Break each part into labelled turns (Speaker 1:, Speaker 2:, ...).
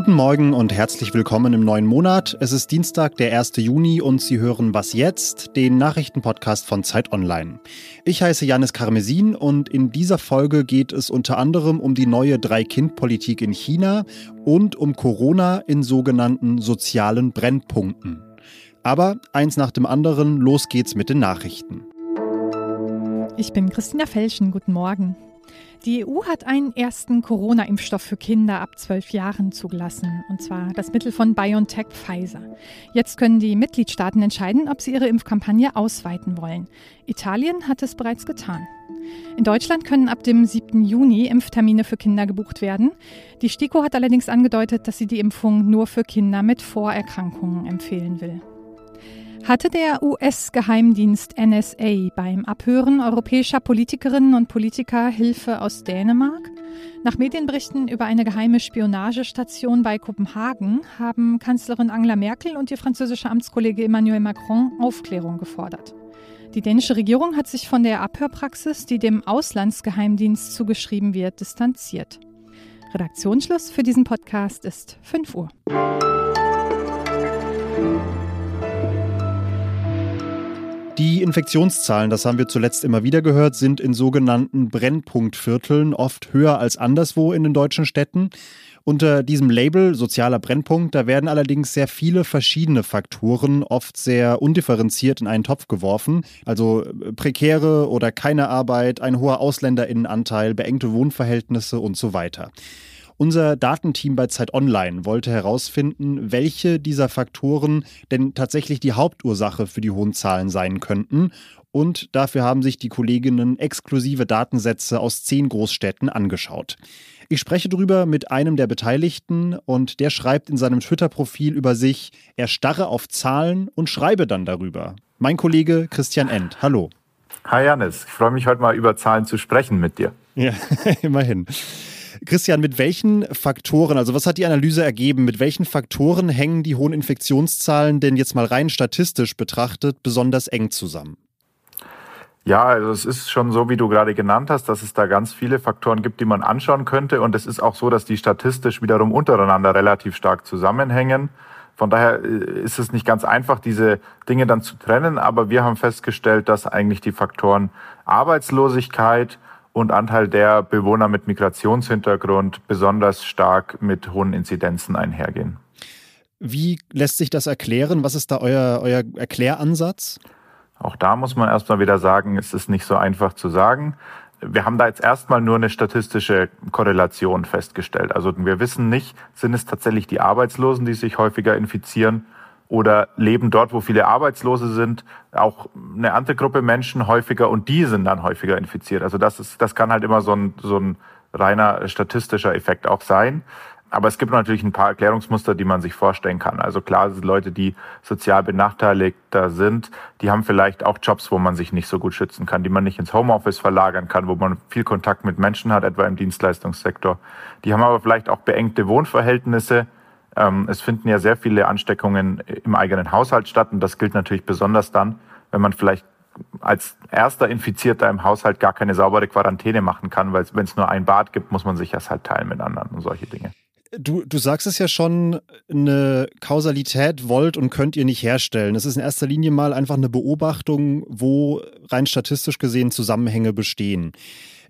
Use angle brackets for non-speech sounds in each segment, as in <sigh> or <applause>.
Speaker 1: Guten Morgen und herzlich willkommen im neuen Monat. Es ist Dienstag, der 1. Juni und Sie hören Was jetzt, den Nachrichtenpodcast von Zeit Online. Ich heiße Janis Karmesin und in dieser Folge geht es unter anderem um die neue Drei-Kind-Politik in China und um Corona in sogenannten sozialen Brennpunkten. Aber eins nach dem anderen, los geht's mit den Nachrichten.
Speaker 2: Ich bin Christina Felschen, guten Morgen. Die EU hat einen ersten Corona-Impfstoff für Kinder ab zwölf Jahren zugelassen, und zwar das Mittel von BioNTech Pfizer. Jetzt können die Mitgliedstaaten entscheiden, ob sie ihre Impfkampagne ausweiten wollen. Italien hat es bereits getan. In Deutschland können ab dem 7. Juni Impftermine für Kinder gebucht werden. Die STIKO hat allerdings angedeutet, dass sie die Impfung nur für Kinder mit Vorerkrankungen empfehlen will. Hatte der US-Geheimdienst NSA beim Abhören europäischer Politikerinnen und Politiker Hilfe aus Dänemark? Nach Medienberichten über eine geheime Spionagestation bei Kopenhagen haben Kanzlerin Angela Merkel und ihr französischer Amtskollege Emmanuel Macron Aufklärung gefordert. Die dänische Regierung hat sich von der Abhörpraxis, die dem Auslandsgeheimdienst zugeschrieben wird, distanziert. Redaktionsschluss für diesen Podcast ist 5 Uhr.
Speaker 1: Die Infektionszahlen, das haben wir zuletzt immer wieder gehört, sind in sogenannten Brennpunktvierteln oft höher als anderswo in den deutschen Städten. Unter diesem Label sozialer Brennpunkt, da werden allerdings sehr viele verschiedene Faktoren oft sehr undifferenziert in einen Topf geworfen. Also äh, prekäre oder keine Arbeit, ein hoher Ausländerinnenanteil, beengte Wohnverhältnisse und so weiter. Unser Datenteam bei Zeit Online wollte herausfinden, welche dieser Faktoren denn tatsächlich die Hauptursache für die hohen Zahlen sein könnten. Und dafür haben sich die Kolleginnen exklusive Datensätze aus zehn Großstädten angeschaut. Ich spreche darüber mit einem der Beteiligten und der schreibt in seinem Twitter-Profil über sich, er starre auf Zahlen und schreibe dann darüber. Mein Kollege Christian End. Hallo.
Speaker 3: Hi Janis, ich freue mich heute mal über Zahlen zu sprechen mit dir.
Speaker 1: Ja, <laughs> immerhin. Christian, mit welchen Faktoren, also was hat die Analyse ergeben, mit welchen Faktoren hängen die hohen Infektionszahlen denn jetzt mal rein statistisch betrachtet besonders eng zusammen?
Speaker 3: Ja, also es ist schon so, wie du gerade genannt hast, dass es da ganz viele Faktoren gibt, die man anschauen könnte. Und es ist auch so, dass die statistisch wiederum untereinander relativ stark zusammenhängen. Von daher äh, ist es nicht ganz einfach, diese Dinge dann zu trennen. Aber wir haben festgestellt, dass eigentlich die Faktoren Arbeitslosigkeit, und Anteil der Bewohner mit Migrationshintergrund besonders stark mit hohen Inzidenzen einhergehen.
Speaker 1: Wie lässt sich das erklären? Was ist da euer, euer Erkläransatz?
Speaker 3: Auch da muss man erstmal wieder sagen, es ist nicht so einfach zu sagen. Wir haben da jetzt erstmal nur eine statistische Korrelation festgestellt. Also wir wissen nicht, sind es tatsächlich die Arbeitslosen, die sich häufiger infizieren oder leben dort, wo viele Arbeitslose sind, auch eine andere Gruppe Menschen häufiger und die sind dann häufiger infiziert. Also das ist, das kann halt immer so ein, so ein reiner statistischer Effekt auch sein. Aber es gibt natürlich ein paar Erklärungsmuster, die man sich vorstellen kann. Also klar, Leute, die sozial benachteiligter sind, die haben vielleicht auch Jobs, wo man sich nicht so gut schützen kann, die man nicht ins Homeoffice verlagern kann, wo man viel Kontakt mit Menschen hat, etwa im Dienstleistungssektor. Die haben aber vielleicht auch beengte Wohnverhältnisse, es finden ja sehr viele Ansteckungen im eigenen Haushalt statt und das gilt natürlich besonders dann, wenn man vielleicht als erster Infizierter im Haushalt gar keine saubere Quarantäne machen kann, weil wenn es nur ein Bad gibt, muss man sich das halt teilen mit anderen und solche Dinge.
Speaker 1: Du, du sagst es ja schon, eine Kausalität wollt und könnt ihr nicht herstellen. Es ist in erster Linie mal einfach eine Beobachtung, wo rein statistisch gesehen Zusammenhänge bestehen.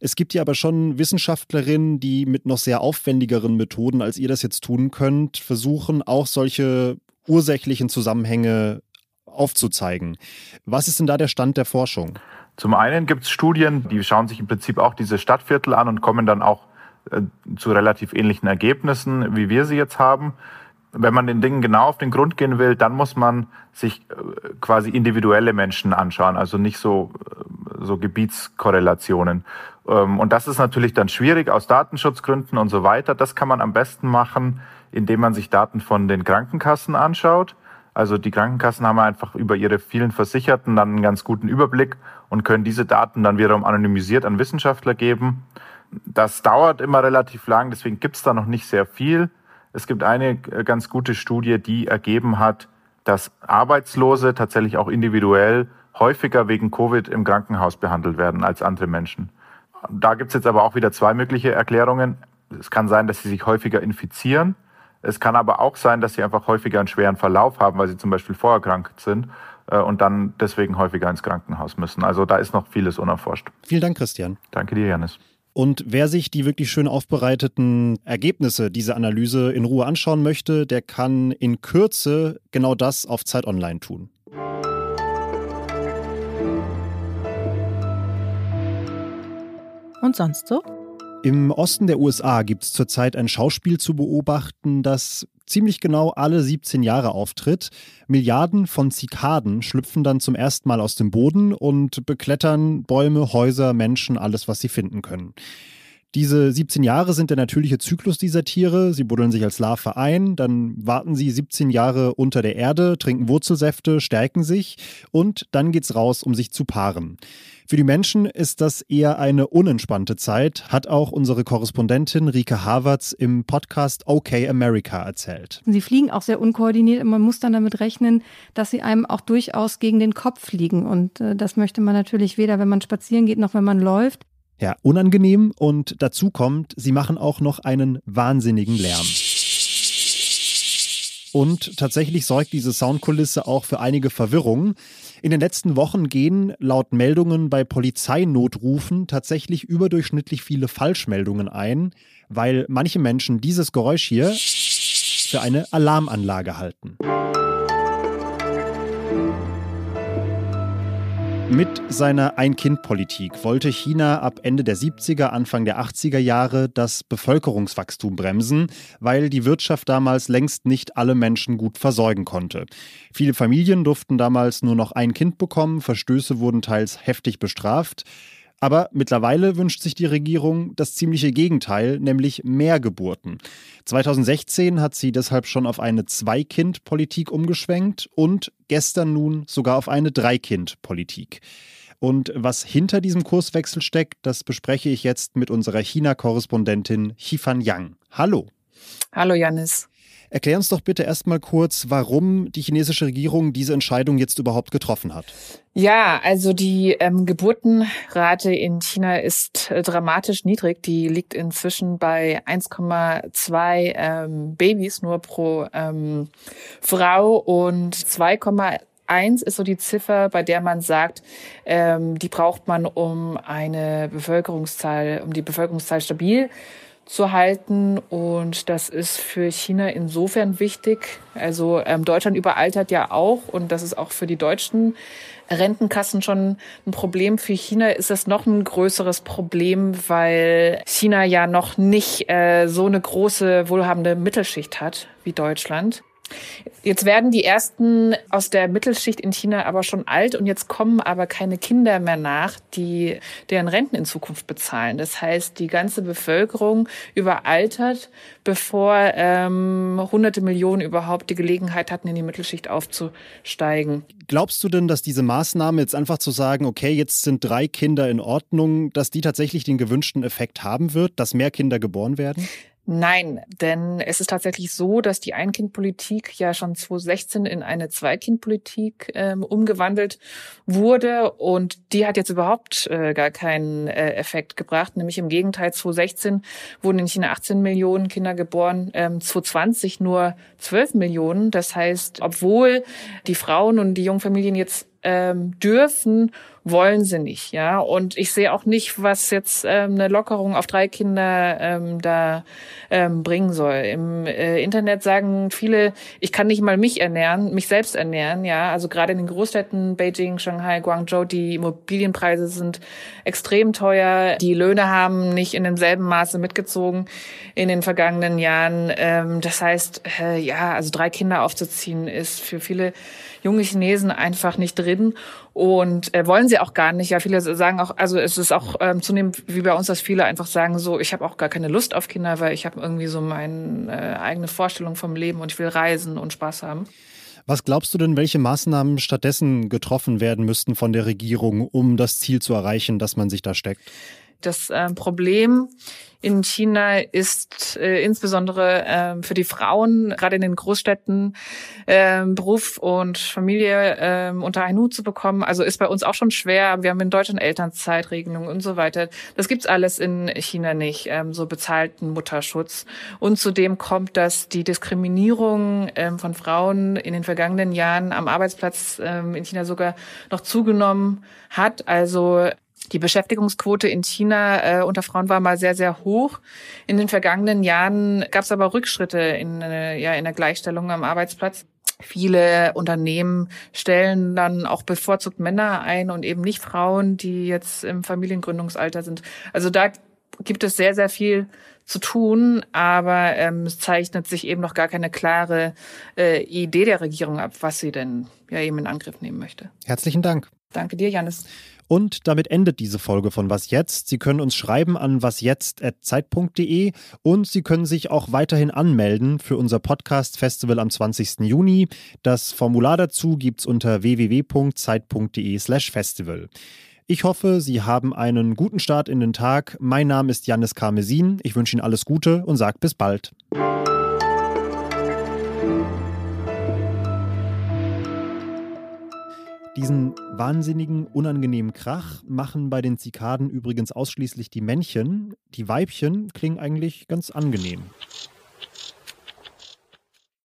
Speaker 1: Es gibt ja aber schon Wissenschaftlerinnen, die mit noch sehr aufwendigeren Methoden, als ihr das jetzt tun könnt, versuchen, auch solche ursächlichen Zusammenhänge aufzuzeigen. Was ist denn da der Stand der Forschung?
Speaker 3: Zum einen gibt es Studien, die schauen sich im Prinzip auch diese Stadtviertel an und kommen dann auch zu relativ ähnlichen Ergebnissen, wie wir sie jetzt haben. Wenn man den Dingen genau auf den Grund gehen will, dann muss man sich äh, quasi individuelle Menschen anschauen, also nicht so, äh, so Gebietskorrelationen. Ähm, und das ist natürlich dann schwierig aus Datenschutzgründen und so weiter. Das kann man am besten machen, indem man sich Daten von den Krankenkassen anschaut. Also die Krankenkassen haben einfach über ihre vielen Versicherten dann einen ganz guten Überblick und können diese Daten dann wiederum anonymisiert an Wissenschaftler geben. Das dauert immer relativ lang, deswegen gibt es da noch nicht sehr viel. Es gibt eine äh, ganz gute Studie, die ergeben hat, dass Arbeitslose tatsächlich auch individuell häufiger wegen Covid im Krankenhaus behandelt werden als andere Menschen. Da gibt es jetzt aber auch wieder zwei mögliche Erklärungen. Es kann sein, dass sie sich häufiger infizieren. Es kann aber auch sein, dass sie einfach häufiger einen schweren Verlauf haben, weil sie zum Beispiel vorerkrankt sind äh, und dann deswegen häufiger ins Krankenhaus müssen. Also da ist noch vieles unerforscht.
Speaker 1: Vielen Dank, Christian.
Speaker 3: Danke dir, Janis.
Speaker 1: Und wer sich die wirklich schön aufbereiteten Ergebnisse dieser Analyse in Ruhe anschauen möchte, der kann in Kürze genau das auf Zeit Online tun.
Speaker 2: Und sonst so?
Speaker 1: Im Osten der USA gibt es zurzeit ein Schauspiel zu beobachten, das ziemlich genau alle 17 Jahre auftritt. Milliarden von Zikaden schlüpfen dann zum ersten Mal aus dem Boden und beklettern Bäume, Häuser, Menschen, alles, was sie finden können. Diese 17 Jahre sind der natürliche Zyklus dieser Tiere. Sie buddeln sich als Larve ein, dann warten sie 17 Jahre unter der Erde, trinken Wurzelsäfte, stärken sich und dann geht's raus, um sich zu paaren. Für die Menschen ist das eher eine unentspannte Zeit, hat auch unsere Korrespondentin Rike Havertz im Podcast OK America erzählt.
Speaker 4: Sie fliegen auch sehr unkoordiniert und man muss dann damit rechnen, dass sie einem auch durchaus gegen den Kopf fliegen. Und äh, das möchte man natürlich weder, wenn man spazieren geht, noch wenn man läuft.
Speaker 1: Ja, unangenehm und dazu kommt, sie machen auch noch einen wahnsinnigen Lärm. Und tatsächlich sorgt diese Soundkulisse auch für einige Verwirrung. In den letzten Wochen gehen laut Meldungen bei Polizeinotrufen tatsächlich überdurchschnittlich viele Falschmeldungen ein, weil manche Menschen dieses Geräusch hier für eine Alarmanlage halten. Mit seiner Ein-Kind-Politik wollte China ab Ende der 70er, Anfang der 80er Jahre das Bevölkerungswachstum bremsen, weil die Wirtschaft damals längst nicht alle Menschen gut versorgen konnte. Viele Familien durften damals nur noch ein Kind bekommen, Verstöße wurden teils heftig bestraft. Aber mittlerweile wünscht sich die Regierung das ziemliche Gegenteil, nämlich mehr Geburten. 2016 hat sie deshalb schon auf eine Zwei-Kind-Politik umgeschwenkt und gestern nun sogar auf eine Drei-Kind-Politik. Und was hinter diesem Kurswechsel steckt, das bespreche ich jetzt mit unserer China-Korrespondentin Xifan Yang. Hallo.
Speaker 5: Hallo Janis.
Speaker 1: Erklär uns doch bitte erstmal kurz, warum die chinesische Regierung diese Entscheidung jetzt überhaupt getroffen hat.
Speaker 5: Ja, also die ähm, Geburtenrate in China ist äh, dramatisch niedrig. Die liegt inzwischen bei 1,2 ähm, Babys nur pro ähm, Frau und 2,1 ist so die Ziffer, bei der man sagt, ähm, die braucht man, um eine Bevölkerungszahl, um die Bevölkerungszahl stabil zu halten. Und das ist für China insofern wichtig. Also ähm, Deutschland überaltert ja auch und das ist auch für die deutschen Rentenkassen schon ein Problem. Für China ist das noch ein größeres Problem, weil China ja noch nicht äh, so eine große wohlhabende Mittelschicht hat wie Deutschland. Jetzt werden die ersten aus der Mittelschicht in China aber schon alt und jetzt kommen aber keine Kinder mehr nach, die deren Renten in Zukunft bezahlen. Das heißt, die ganze Bevölkerung überaltert, bevor ähm, hunderte Millionen überhaupt die Gelegenheit hatten, in die Mittelschicht aufzusteigen.
Speaker 1: Glaubst du denn, dass diese Maßnahme jetzt einfach zu sagen, okay, jetzt sind drei Kinder in Ordnung, dass die tatsächlich den gewünschten Effekt haben wird, dass mehr Kinder geboren werden?
Speaker 5: Nein, denn es ist tatsächlich so, dass die Ein-Kind-Politik ja schon 2016 in eine Zwei-Kind-Politik ähm, umgewandelt wurde und die hat jetzt überhaupt äh, gar keinen äh, Effekt gebracht. Nämlich im Gegenteil, 2016 wurden in China 18 Millionen Kinder geboren, ähm, 2020 nur 12 Millionen. Das heißt, obwohl die Frauen und die jungen Familien jetzt ähm, dürfen, wollen sie nicht, ja. Und ich sehe auch nicht, was jetzt ähm, eine Lockerung auf drei Kinder ähm, da ähm, bringen soll. Im äh, Internet sagen viele, ich kann nicht mal mich ernähren, mich selbst ernähren, ja. Also gerade in den Großstädten Beijing, Shanghai, Guangzhou, die Immobilienpreise sind extrem teuer. Die Löhne haben nicht in demselben Maße mitgezogen in den vergangenen Jahren. Ähm, das heißt, äh, ja, also drei Kinder aufzuziehen ist für viele junge Chinesen einfach nicht drin und äh, wollen sie auch gar nicht. Ja, viele sagen auch, also es ist auch ähm, zunehmend wie bei uns, dass viele einfach sagen so, ich habe auch gar keine Lust auf Kinder, weil ich habe irgendwie so meine äh, eigene Vorstellung vom Leben und ich will reisen und Spaß haben.
Speaker 1: Was glaubst du denn, welche Maßnahmen stattdessen getroffen werden müssten von der Regierung, um das Ziel zu erreichen, das man sich da steckt?
Speaker 5: Das äh, Problem in China ist äh, insbesondere äh, für die Frauen, gerade in den Großstädten, äh, Beruf und Familie äh, unter einen Hut zu bekommen. Also ist bei uns auch schon schwer. Wir haben in Deutschland Elternzeitregelungen und so weiter. Das gibt's alles in China nicht, ähm, so bezahlten Mutterschutz. Und zudem kommt, dass die Diskriminierung ähm, von Frauen in den vergangenen Jahren am Arbeitsplatz ähm, in China sogar noch zugenommen hat. Also die Beschäftigungsquote in China äh, unter Frauen war mal sehr, sehr hoch. In den vergangenen Jahren gab es aber Rückschritte in, äh, ja, in der Gleichstellung am Arbeitsplatz. Viele Unternehmen stellen dann auch bevorzugt Männer ein und eben nicht Frauen, die jetzt im Familiengründungsalter sind. Also da gibt es sehr, sehr viel zu tun, aber ähm, es zeichnet sich eben noch gar keine klare äh, Idee der Regierung ab, was sie denn ja eben in Angriff nehmen möchte.
Speaker 1: Herzlichen Dank.
Speaker 5: Danke dir, Janis.
Speaker 1: Und damit endet diese Folge von Was jetzt. Sie können uns schreiben an wasjetzt.zeit.de und Sie können sich auch weiterhin anmelden für unser Podcast-Festival am 20. Juni. Das Formular dazu gibt es unter www.zeit.de/slash festival. Ich hoffe, Sie haben einen guten Start in den Tag. Mein Name ist Janis Karmesin. Ich wünsche Ihnen alles Gute und sage bis bald. Diesen wahnsinnigen, unangenehmen Krach machen bei den Zikaden übrigens ausschließlich die Männchen. Die Weibchen klingen eigentlich ganz angenehm.